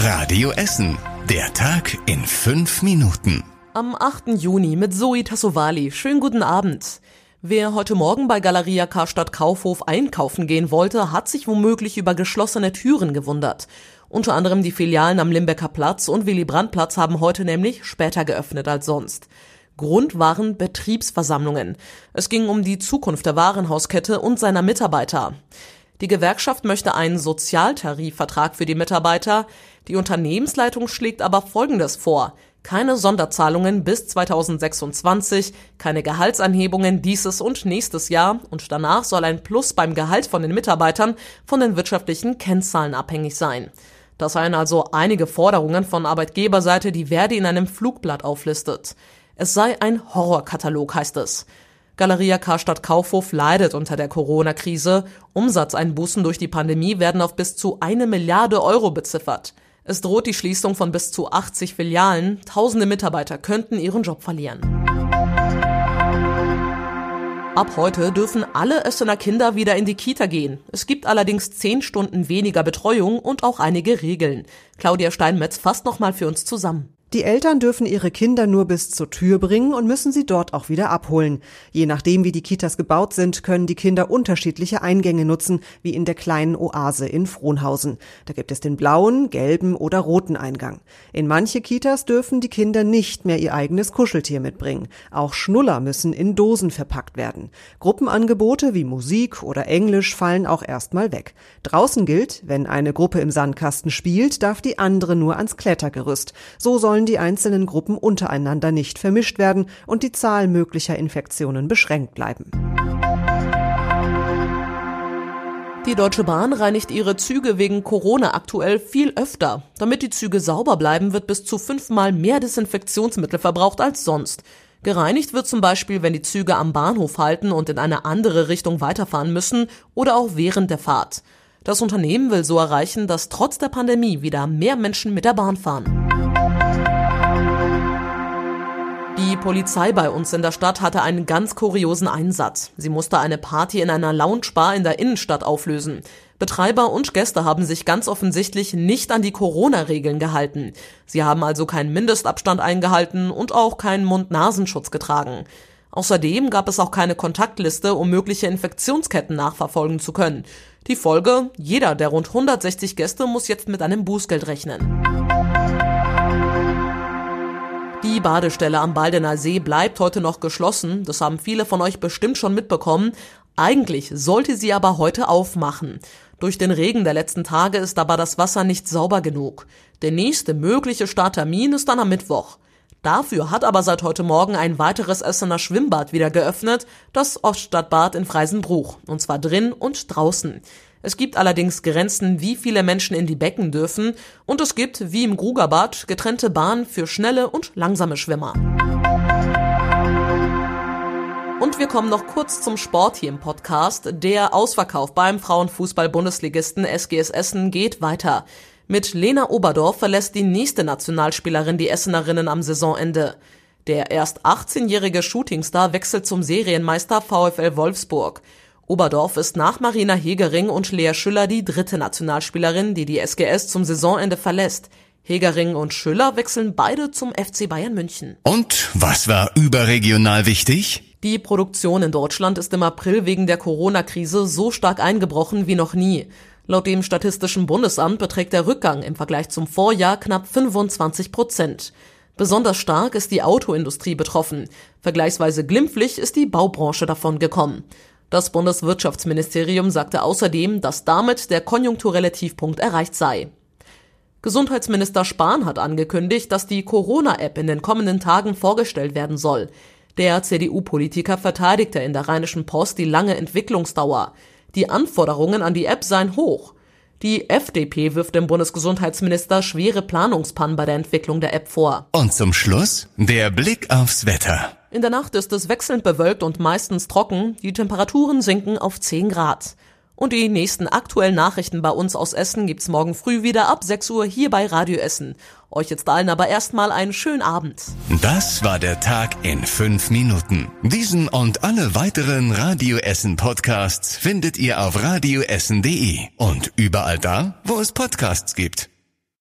Radio Essen. Der Tag in fünf Minuten. Am 8. Juni mit Zoe Tassovali. Schönen guten Abend. Wer heute Morgen bei Galeria Karstadt Kaufhof einkaufen gehen wollte, hat sich womöglich über geschlossene Türen gewundert. Unter anderem die Filialen am Limbecker Platz und Willy Brandt Platz haben heute nämlich später geöffnet als sonst. Grund waren Betriebsversammlungen. Es ging um die Zukunft der Warenhauskette und seiner Mitarbeiter. Die Gewerkschaft möchte einen Sozialtarifvertrag für die Mitarbeiter. Die Unternehmensleitung schlägt aber Folgendes vor. Keine Sonderzahlungen bis 2026, keine Gehaltsanhebungen dieses und nächstes Jahr und danach soll ein Plus beim Gehalt von den Mitarbeitern von den wirtschaftlichen Kennzahlen abhängig sein. Das seien also einige Forderungen von Arbeitgeberseite, die Verdi in einem Flugblatt auflistet. Es sei ein Horrorkatalog, heißt es. Galeria Karstadt Kaufhof leidet unter der Corona-Krise. Umsatzeinbußen durch die Pandemie werden auf bis zu eine Milliarde Euro beziffert. Es droht die Schließung von bis zu 80 Filialen. Tausende Mitarbeiter könnten ihren Job verlieren. Ab heute dürfen alle Essener Kinder wieder in die Kita gehen. Es gibt allerdings zehn Stunden weniger Betreuung und auch einige Regeln. Claudia Steinmetz fasst nochmal für uns zusammen. Die Eltern dürfen ihre Kinder nur bis zur Tür bringen und müssen sie dort auch wieder abholen. Je nachdem, wie die Kitas gebaut sind, können die Kinder unterschiedliche Eingänge nutzen, wie in der kleinen Oase in Frohnhausen. Da gibt es den blauen, gelben oder roten Eingang. In manche Kitas dürfen die Kinder nicht mehr ihr eigenes Kuscheltier mitbringen. Auch Schnuller müssen in Dosen verpackt werden. Gruppenangebote wie Musik oder Englisch fallen auch erstmal weg. Draußen gilt, wenn eine Gruppe im Sandkasten spielt, darf die andere nur ans Klettergerüst. So sollen sollen die einzelnen Gruppen untereinander nicht vermischt werden und die Zahl möglicher Infektionen beschränkt bleiben. Die Deutsche Bahn reinigt ihre Züge wegen Corona aktuell viel öfter. Damit die Züge sauber bleiben, wird bis zu fünfmal mehr Desinfektionsmittel verbraucht als sonst. Gereinigt wird zum Beispiel, wenn die Züge am Bahnhof halten und in eine andere Richtung weiterfahren müssen oder auch während der Fahrt. Das Unternehmen will so erreichen, dass trotz der Pandemie wieder mehr Menschen mit der Bahn fahren. Die Polizei bei uns in der Stadt hatte einen ganz kuriosen Einsatz. Sie musste eine Party in einer Loungebar in der Innenstadt auflösen. Betreiber und Gäste haben sich ganz offensichtlich nicht an die Corona-Regeln gehalten. Sie haben also keinen Mindestabstand eingehalten und auch keinen Mund-Nasenschutz getragen. Außerdem gab es auch keine Kontaktliste, um mögliche Infektionsketten nachverfolgen zu können. Die Folge, jeder der rund 160 Gäste muss jetzt mit einem Bußgeld rechnen. Die Badestelle am Baldener See bleibt heute noch geschlossen. Das haben viele von euch bestimmt schon mitbekommen. Eigentlich sollte sie aber heute aufmachen. Durch den Regen der letzten Tage ist aber das Wasser nicht sauber genug. Der nächste mögliche Starttermin ist dann am Mittwoch. Dafür hat aber seit heute Morgen ein weiteres Essener Schwimmbad wieder geöffnet, das Oststadtbad in Freisenbruch, und zwar drin und draußen. Es gibt allerdings Grenzen, wie viele Menschen in die Becken dürfen, und es gibt, wie im Grugerbad, getrennte Bahnen für schnelle und langsame Schwimmer. Und wir kommen noch kurz zum Sport hier im Podcast. Der Ausverkauf beim Frauenfußball-Bundesligisten SGS Essen geht weiter. Mit Lena Oberdorf verlässt die nächste Nationalspielerin die Essenerinnen am Saisonende. Der erst 18-jährige Shootingstar wechselt zum Serienmeister VfL Wolfsburg. Oberdorf ist nach Marina Hegering und Lea Schüller die dritte Nationalspielerin, die die SGS zum Saisonende verlässt. Hegering und Schüller wechseln beide zum FC Bayern München. Und was war überregional wichtig? Die Produktion in Deutschland ist im April wegen der Corona-Krise so stark eingebrochen wie noch nie. Laut dem Statistischen Bundesamt beträgt der Rückgang im Vergleich zum Vorjahr knapp 25 Prozent. Besonders stark ist die Autoindustrie betroffen. Vergleichsweise glimpflich ist die Baubranche davon gekommen. Das Bundeswirtschaftsministerium sagte außerdem, dass damit der konjunkturelle Tiefpunkt erreicht sei. Gesundheitsminister Spahn hat angekündigt, dass die Corona-App in den kommenden Tagen vorgestellt werden soll. Der CDU-Politiker verteidigte in der Rheinischen Post die lange Entwicklungsdauer. Die Anforderungen an die App seien hoch. Die FDP wirft dem Bundesgesundheitsminister schwere Planungspannen bei der Entwicklung der App vor. Und zum Schluss der Blick aufs Wetter. In der Nacht ist es wechselnd bewölkt und meistens trocken. Die Temperaturen sinken auf 10 Grad. Und die nächsten aktuellen Nachrichten bei uns aus Essen gibt's morgen früh wieder ab 6 Uhr hier bei Radio Essen. Euch jetzt allen aber erstmal einen schönen Abend. Das war der Tag in fünf Minuten. Diesen und alle weiteren Radio Essen Podcasts findet ihr auf radioessen.de und überall da, wo es Podcasts gibt.